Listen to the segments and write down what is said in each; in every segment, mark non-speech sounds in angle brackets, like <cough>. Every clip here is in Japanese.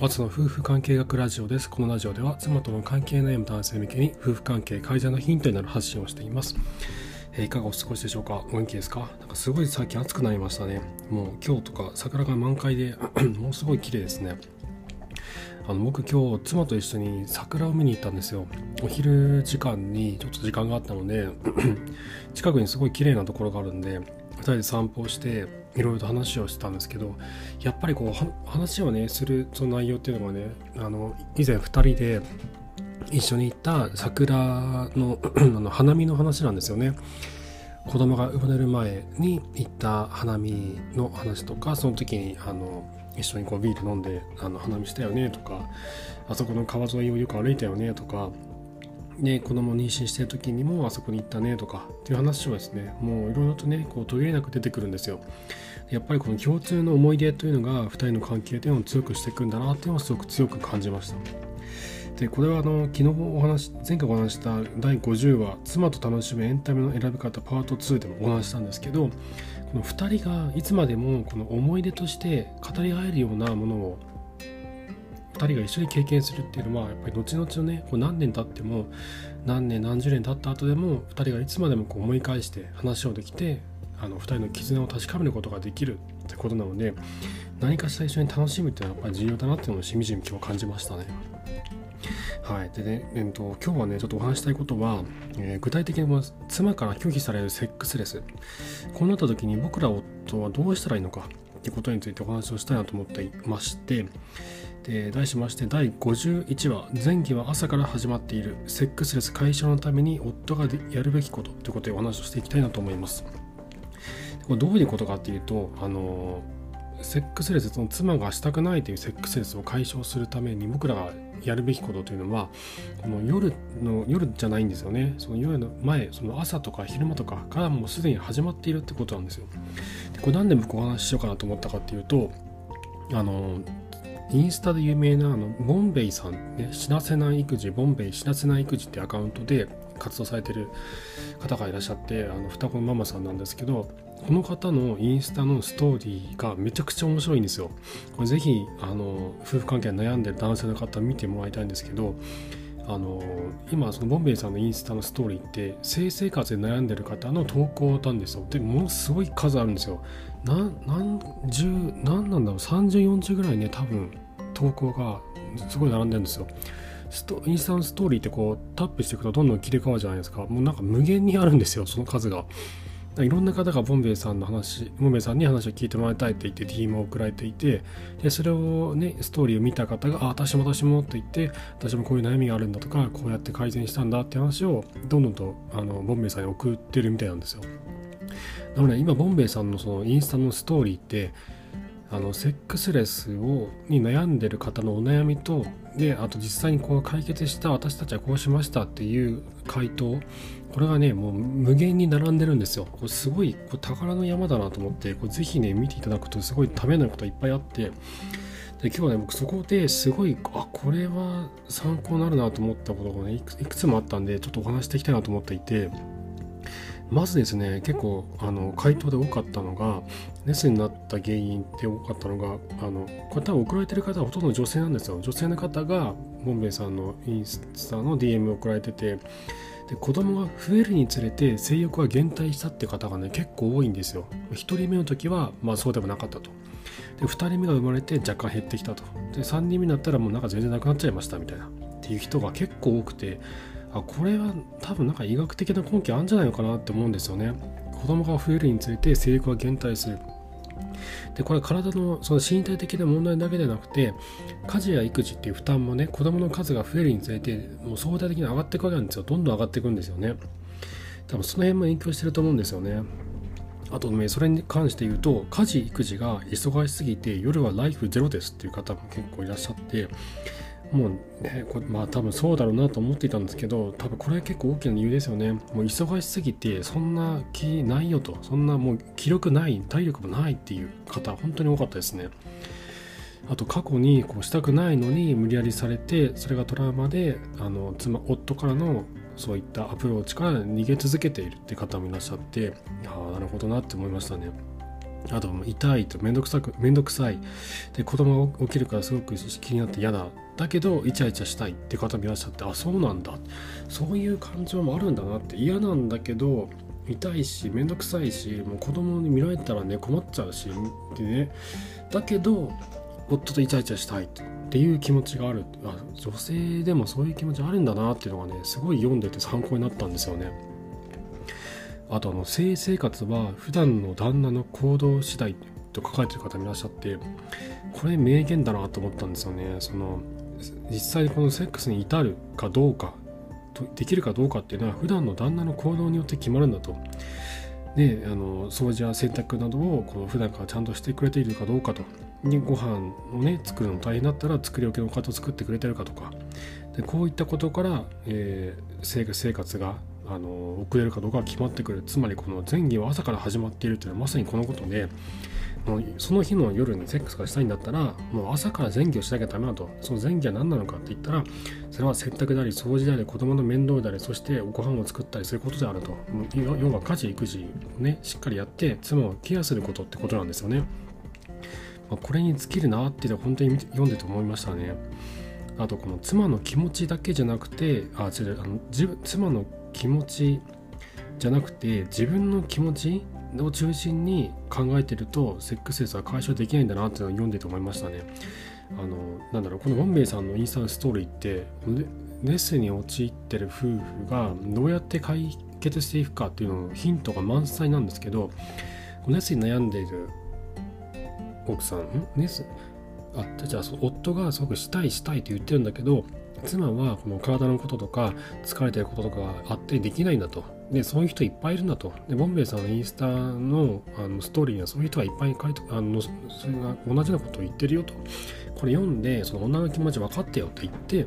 朝の夫婦関係学ラジオです。このラジオでは妻との関係悩む男性向けに夫婦関係改善のヒントになる発信をしています。えー、いかがお過ごしでしょうか？お元気ですか？なんかすごい最近暑くなりましたね。もう今日とか桜が満開で <clears throat> もうすごい綺麗ですね。あの僕今日妻と一緒に桜を見に行ったんですよ。お昼時間にちょっと時間があったので <clears throat> 近くにすごい綺麗なところがあるんで人で散歩をしていろいろと話をしてたんですけどやっぱりこう話をねするその内容っていうのがねあの以前2人で一緒に行った桜の <clears throat> の花見の話なんですよね。子供が生まれる前に行った花見の話とかその時にあの一緒にこうビール飲んであの花見したよねとかあそこの川沿いをよく歩いたよねとかね、子供妊娠してる時にもあそこに行ったねとかっていう話をですねもういろいろとねこう途切れなく出てくるんですよ。やっぱりこの共通の思い出というのが2人の関係というのを強くしていくんだなっていうのをすごく強く感じました。でこれはあの昨日お話前回お話した第50話「妻と楽しむエンタメの選び方パート2」でもお話したんですけどこの2人がいつまでもこの思い出として語り合えるようなものを2人が一緒に経験するっていうのはやっぱり後々のねこう何年経っても何年何十年経った後でも2人がいつまでもこう思い返して話をできてあの2人の絆を確かめることができるってことなので何かしら一緒に楽しむっていうのはやっぱり重要だなっていうのをしみじみ今日感じましたね。はい、でね、えっと、今日はねちょっとお話したいことは、えー、具体的に妻から拒否されるセックスレス。こうなった時に僕ら夫はどうしたらいいのか。ってことについてお話をしたいなと思っていましてで題しまして第51話前期は朝から始まっているセックスレス解消のために夫がやるべきことということでお話をしていきたいなと思います。これどういうことかっていうとあのセックスレスその妻がしたくないというセックスレスを解消するために僕らがやるべきことというのはこの夜の夜じゃないんですよね。その夜の前その朝とか昼間とかからもうすでに始まっているってことなんですよ。でこれなんで僕お話ししようかなと思ったかっていうとあのインスタで有名なあのボンベイさんね死なせない育児ボンベイ死なせない育児ってアカウントで活動されてる方がいらっしゃってあの双子のママさんなんですけどこの方のインスタのストーリーがめちゃくちゃ面白いんですよ。これぜひあの夫婦関係悩んでる男性の方見てもらいたいんですけどあの今そのボンベイさんのインスタのストーリーって性生活で悩んでる方の投稿なんですよ。でものすごい数あるんですよ。何十何なんだろう。3040ぐらいね多分投稿がすごい並んでるんですよ。インスタのストーリーってこうタップしていくとどんどん切り替わるじゃないですか。もうなんか無限にあるんですよその数が。いろんな方がボンベイさんの話ボンベイさんに話を聞いてもらいたいって言って DM を送られていてでそれをねストーリーを見た方が「あ私も私も」って言って私もこういう悩みがあるんだとかこうやって改善したんだって話をどんどんとあのボンベイさんに送ってるみたいなんですよ。なので今ボンベイさんのそのインスタのストーリーってあのセックスレスをに悩んでる方のお悩みとであと実際にこう解決した私たちはこうしましたっていう回答。これがねもう無限に並んでるんですよ。これすごいこれ宝の山だなと思ってこれぜひね見ていただくとすごいためになることいっぱいあって。で今日はね僕そこですごいあこれは参考になるなと思ったことがねいくつもあったんでちょっとお話していきたいなと思っていて。まずですね結構あの回答で多かったのがレスになった原因って多かったのがあのこれ多分送られてる方はほとんど女性なんですよ。女性の方がボンベイさんのインスタの DM を送られててで子供が増えるにつれて性欲が減退したって方がね結構多いんですよ。1人目の時はまあそうでもなかったと。で2人目が生まれて若干減ってきたと。で3人目になったらもうなんか全然なくなっちゃいましたみたいな。っていう人が結構多くてあこれは多分なんか医学的な根拠あるんじゃないのかなって思うんですよね。子供が増えるにつれて性欲が減退する。でこれ体のその身体的な問題だけでなくて家事や育児っていう負担もね子供の数が増えるにつれてもう相対的に上がっていくわけなんですよ。どんどん上がっていくんですよね。多分その辺も影響してると思うんですよね。あとねそれに関して言うと家事育児が忙しすぎて夜はライフゼロですっていう方も結構いらっしゃってもうねこれまあ多分そうだろうなと思っていたんですけど多分これ結構大きな理由ですよね。もう忙しすぎてそんな気ないよと。そんなもう気力ない体力もないっていう方本当に多かったですね。あと過去にこうしたくないのに無理やりされてそれがトラウマであの妻夫からのそういったアプローチから逃げ続けているって方もいらっしゃってああなるほどなって思いましたね。あと痛いと面倒くさく面倒くさい。で子供が起きるからすごく気になって嫌だ。だけどイチャイチャしたいって方もいらっしゃってあそうなんだ。そういう感情もあるんだなって。嫌なんだけど痛いし面倒くさいしもう子供に見られたらね困っちゃうしでね。だけど夫とイチャイチャしたいっていう気持ちがある。あ女性でもそういう気持ちあるんだなっていうのがねすごい読んでて参考になったんですよね。あとあの性生活は普段の旦那の行動次第と書かれてる方もいらっしゃってこれ名言だなと思ったんですよね。その実際にこのセックスに至るかどうかできるかどうかっていうのは普段の旦那の行動によって決まるんだと。であの掃除や洗濯などをこの普段からちゃんとしてくれているかどうかとにご飯をね作るの大変だったら作り置きの方を作ってくれてるかとかでこういったことから、えー、生活があの遅れるかどうかが決まってくるつまりこの前儀は朝から始まっているというのはまさにこのことでもうその日の夜にセックスがしたいんだったらもう朝から前儀をしなきゃダメだとその前儀は何なのかって言ったらそれは洗濯であり掃除であり子供の面倒でありそしてご飯を作ったりすることであると要は家事育児をねしっかりやって妻をケアすることってことなんですよね。まあ、これに尽きるなって本当に読んでて思いましたね。あとこの妻の気持ちだけじゃなくてあ違うあの妻の気持ちじゃなくて自分の気持ちを中心に考えてるとセックスレスは解消できないんだなっていうのを読んでて思いましたね。あのなんだろうこのボンベイさんのインスタストーリーってレスに陥ってる夫婦がどうやって解決していくかっていうののヒントが満載なんですけどネスに悩んでいる奥さん？ネス？あじゃあ夫がすごくしたいしたいと言ってるんだけど妻はこの体のこととか疲れてることとかあってできないんだと。でそういう人いっぱいいるんだと。でボンベイさんのインスタのあのストーリーにはそういう人がいっぱい書いてあのそれが同じようなことを言ってるよと。これ読んでその女の気持ち分かってよって言って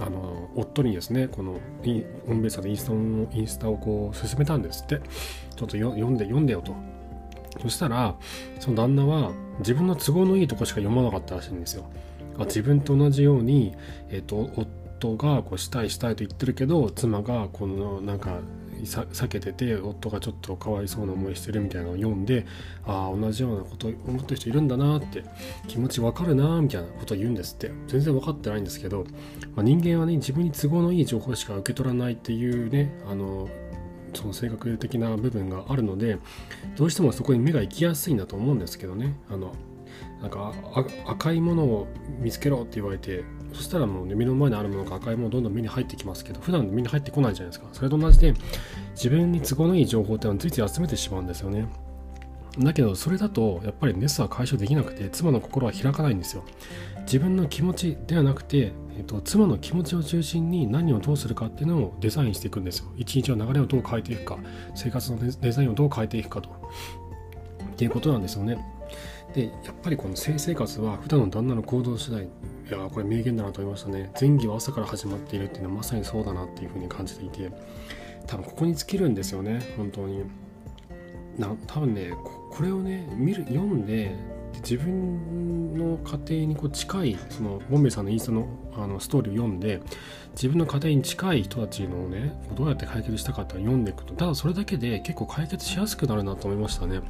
あの夫にですねこのボンベイさんのインスタのインスタをこう進めたんですって。ちょっと読んで読んでよと。そしたらその旦那は自分の都合のいいとこしか読まなかったらしいんですよ。あ自分と同じように、えーと、夫がこうしたいしたいと言ってるけど妻がこのなんか避けてて夫がちょっとかわいそうな思いしてるみたいなのを読んでああ同じようなこと思ってる人いるんだなって気持ちわかるなみたいなことを言うんですって。全然分かってないんですけど、まあ、人間はね自分に都合のいい情報しか受け取らないっていうねあのその性格的な部分があるのでどうしてもそこに目が行きやすいんだと思うんですけどね。あのなんか赤いものを見つけろって言われてそしたらもう、ね、目の前にあるものが赤いものどんどん目に入ってきますけど普段目に入ってこないじゃないですか。それと同じで自分に都合のいい情報っていうのはついつい集めてしまうんですよね。だけどそれだとやっぱりネスは解消できなくて妻の心は開かないんですよ。自分の気持ちではなくて、えっと、妻の気持ちを中心に何をどうするかっていうのをデザインしていくんですよ。一日の流れをどう変えていくか生活のデザインをどう変えていくかと。っていうことなんですよね。でやっぱりこの性生活は普段の旦那の行動次第いやこれ名言だなと思いましたね前儀は朝から始まっているっていうのはまさにそうだなっていうふうに感じていて多分ここに尽きるんですよね本当にな多分ねこれをね見る読んで自分の家庭にこう近いそのボンベイさんのインスタのあのストーリーを読んで自分の家庭に近い人たちのねどうやって解決したかって読んでいくとただそれだけで結構解決しやすくなるなと思いましたね。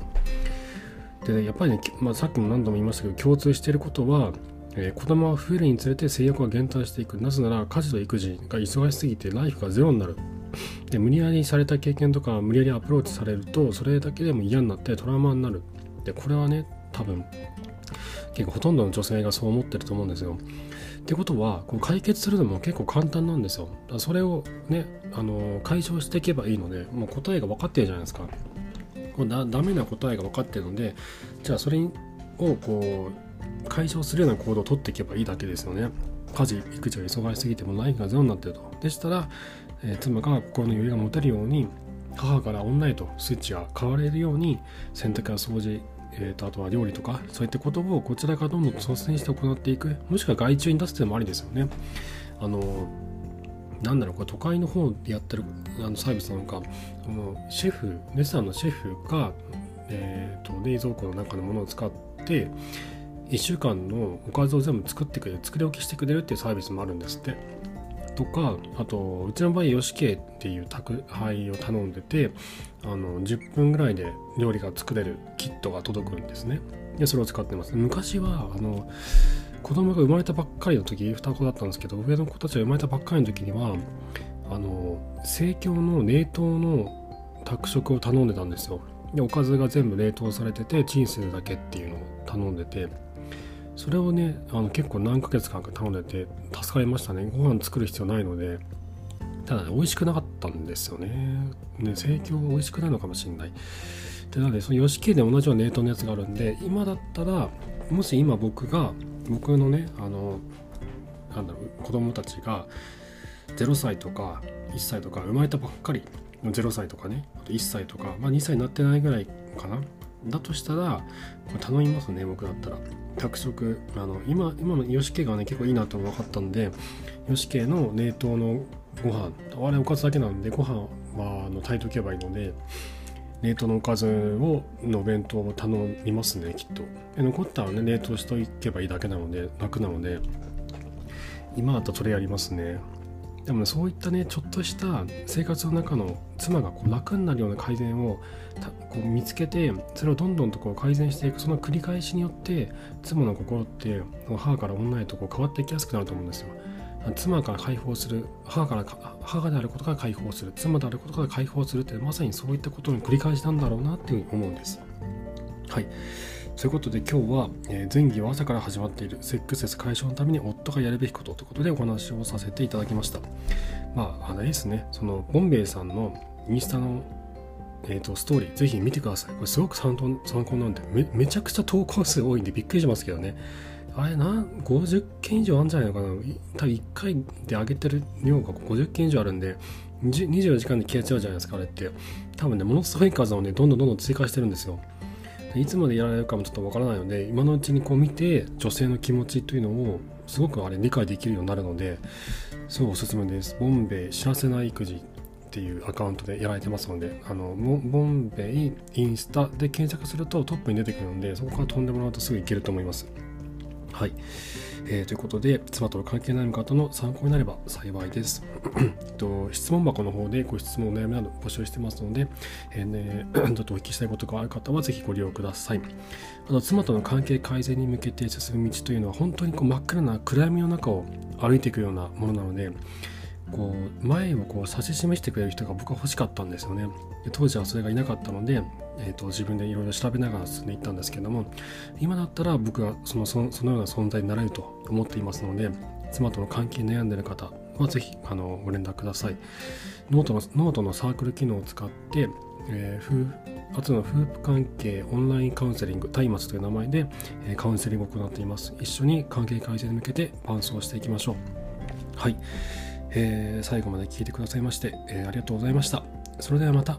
で、ね、やっぱりね、まあ、さっきも何度も言いましたけど共通していることは、えー、子供が増えるにつれて制約が減退していくなぜなら家事と育児が忙しすぎてライフがゼロになるで無理やりされた経験とか無理やりアプローチされるとそれだけでも嫌になってトラウマになるでこれはね多分結構ほとんどの女性がそう思ってると思うんですよ。ってことはこう解決するのも結構簡単なんですよ。それをねあの解消していけばいいのでもう答えが分かってるじゃないですか。もうだダメな答えが分かってるのでじゃあそれをこう解消するような行動をとっていけばいいだけですよね。家事育児が忙しすぎてもライフがゼロになってると。でしたら、えー、妻が心の余裕が持てるように母から女へとスイッチが変われるように洗濯や掃除えーと、あとは料理とかそういったことをこちらからどんどん率先して行っていくもしくは外注に出すっていうのもありですよね。あのなんだろうこれ都会の方でやってるあのサービスなのかシェフレストランのシェフが、えーと、冷蔵庫の中のものを使って1週間のおかずを全部作ってくれる作り置きしてくれるっていうサービスもあるんですって。とかあとうちの場合よし系っていう宅配を頼んでてあの10分ぐらいで料理が作れるキットが届くんですねでそれを使ってます昔はあの子供が生まれたばっかりの時双子だったんですけど上の子たちが生まれたばっかりの時にはあの生協の冷凍の宅食を頼んでたんですよ。でおかずが全部冷凍されててチンするだけっていうのを頼んでてそれをねあの結構何ヶ月間か頼んでて助かりましたね。ご飯作る必要ないのでただね美味しくなかったんですよね。ね生協が美味しくないのかもしれない。でなのでその吉家で同じような冷凍のやつがあるんで今だったらもし今僕が僕のねあのなんだろう子供たちが0歳とか1歳とか生まれたばっかりの0歳とかねあと1歳とか、まあ、2歳になってないぐらいかな。だとしたらこれ頼みますね僕だったら。宅食あの今今の吉家がね結構いいなと分かったんで吉家の冷凍のご飯あれおかずだけなんでご飯はあの炊いとけばいいので冷凍のおかずをの弁当を頼みますねきっと。で残ったらね冷凍しとけばいいだけなので楽なので今だったらそれやりますね。でもねそういったねちょっとした生活の中の妻がこう楽になるような改善をこう見つけてそれをどんどんとこう改善していくその繰り返しによって妻の心って母から女へとこう変わっていきやすくなると思うんですよ。妻から解放する母から母であることから解放する妻であることから解放するってまさにそういったことの繰り返しなんだろうなっていうふうに思うんですはいということで今日は、え、前儀は朝から始まっているセックスレス解消のために夫がやるべきことということでお話をさせていただきましたまああれですねそのボンベイさんのインスタのえーと、ストーリーぜひ見てください。これすごく参考参考なんでめ、めちゃくちゃ投稿数多いんでびっくりしますけどね。あれな、50件以上あるんじゃないのかな？多分1回で上げてる量が50件以上あるんで、24時間で消えちゃうじゃないですか、あれって。多分ね、ものすごい数をね、どんどんどんどん追加してるんですよ。いつまでやられるかもちょっとわからないので、今のうちにこう見て、女性の気持ちというのをすごくあれ理解できるようになるので、すごいおすすめです。ボンベイ知らせない育児っていうアカウントでやられてますので、あの、ボンベイインスタで検索するとトップに出てくるので、そこから飛んでもらうとすぐいけると思います。はい。えー、ということで、妻と関係のある方の参考になれば幸いです。<coughs> と質問箱の方でご質問、お悩みなど募集してますので、えーね、<coughs> ちょっとお聞きしたいことがある方はぜひご利用ください。あと、妻との関係改善に向けて進む道というのは本当にこう真っ暗な暗闇の中を歩いていくようなものなので、こう前をこう指し示してくれる人が僕は欲しかったんですよね。当時はそれがいなかったので、えーと、自分でいろいろ調べながら進んでいったんですけども今だったら僕はそのそそのような存在になれると思っていますので妻との関係に悩んでいる方はぜひあのご連絡ください。ノートのノートのサークル機能を使って、えー、初の夫婦関係オンラインカウンセリング松明という名前で、えー、カウンセリングを行っています。一緒に関係改善に向けて伴走していきましょう。はい、えー、最後まで聞いてくださいまして、えー、ありがとうございました。それではまた。